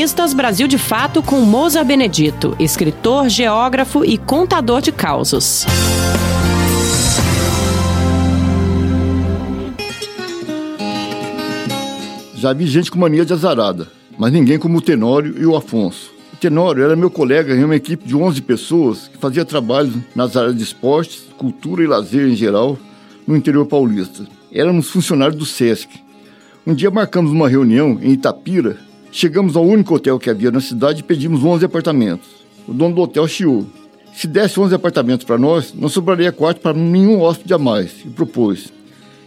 Colunistas Brasil de Fato com Moza Benedito, escritor, geógrafo e contador de causos. Já vi gente com mania de azarada, mas ninguém como o Tenório e o Afonso. O Tenório era meu colega em uma equipe de 11 pessoas que fazia trabalhos nas áreas de esportes, cultura e lazer em geral no interior paulista. Éramos funcionários do SESC. Um dia marcamos uma reunião em Itapira, chegamos ao único hotel que havia na cidade e pedimos 11 apartamentos. O dono do hotel chiou. Se desse 11 apartamentos para nós, não sobraria quarto para nenhum hóspede a mais, e propôs.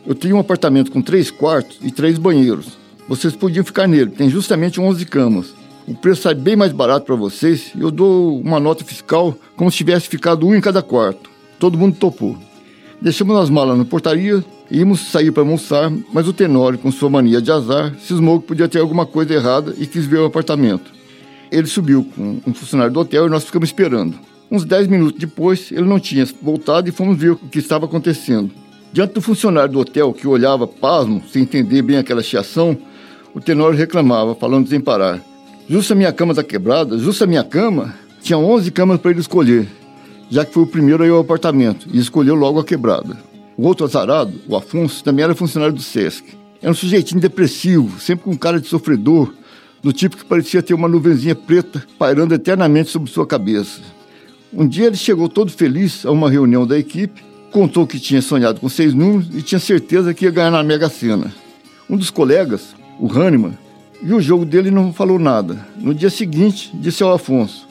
Eu tenho um apartamento com três quartos e três banheiros. Vocês podiam ficar nele, tem justamente 11 camas. O preço sai bem mais barato para vocês e eu dou uma nota fiscal como se tivesse ficado um em cada quarto. Todo mundo topou. Deixamos as malas na portaria, íamos sair para almoçar, mas o Tenório, com sua mania de azar, cismou que podia ter alguma coisa errada e quis ver o apartamento. Ele subiu com um funcionário do hotel e nós ficamos esperando. Uns 10 minutos depois, ele não tinha voltado e fomos ver o que estava acontecendo. Diante do funcionário do hotel, que olhava pasmo, sem entender bem aquela chiação, o Tenório reclamava, falando sem parar. Justa minha cama está quebrada, justa minha cama. Tinha 11 camas para ele escolher, já que foi o primeiro a ir ao apartamento e escolheu logo a quebrada. O outro azarado, o Afonso, também era funcionário do SESC. Era um sujeitinho depressivo, sempre com cara de sofredor, do tipo que parecia ter uma nuvenzinha preta pairando eternamente sobre sua cabeça. Um dia ele chegou todo feliz a uma reunião da equipe, contou que tinha sonhado com seis números e tinha certeza que ia ganhar na Mega Sena. Um dos colegas, o Hahnemann, viu o jogo dele e não falou nada. No dia seguinte, disse ao Afonso: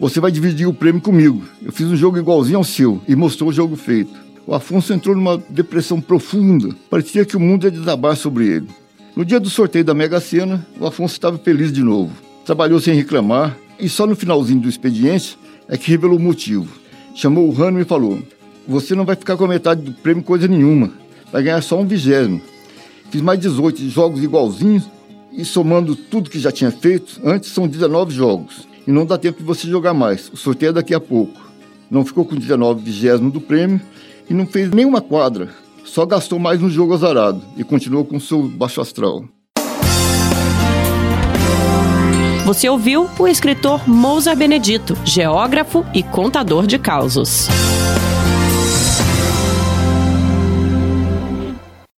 Você vai dividir o prêmio comigo. Eu fiz um jogo igualzinho ao seu e mostrou o jogo feito. O Afonso entrou numa depressão profunda. Parecia que o mundo ia desabar sobre ele. No dia do sorteio da Mega Sena, o Afonso estava feliz de novo. Trabalhou sem reclamar e só no finalzinho do expediente é que revelou o motivo. Chamou o Hahnemann e falou: Você não vai ficar com a metade do prêmio coisa nenhuma. Vai ganhar só um vigésimo. Fiz mais 18 jogos igualzinhos e somando tudo que já tinha feito, antes são 19 jogos. E não dá tempo de você jogar mais. O sorteio é daqui a pouco. Não ficou com 19 vigésimo do prêmio e não fez nenhuma quadra. Só gastou mais no jogo azarado e continuou com seu baixo astral. Você ouviu o escritor Mousa Benedito, geógrafo e contador de causos.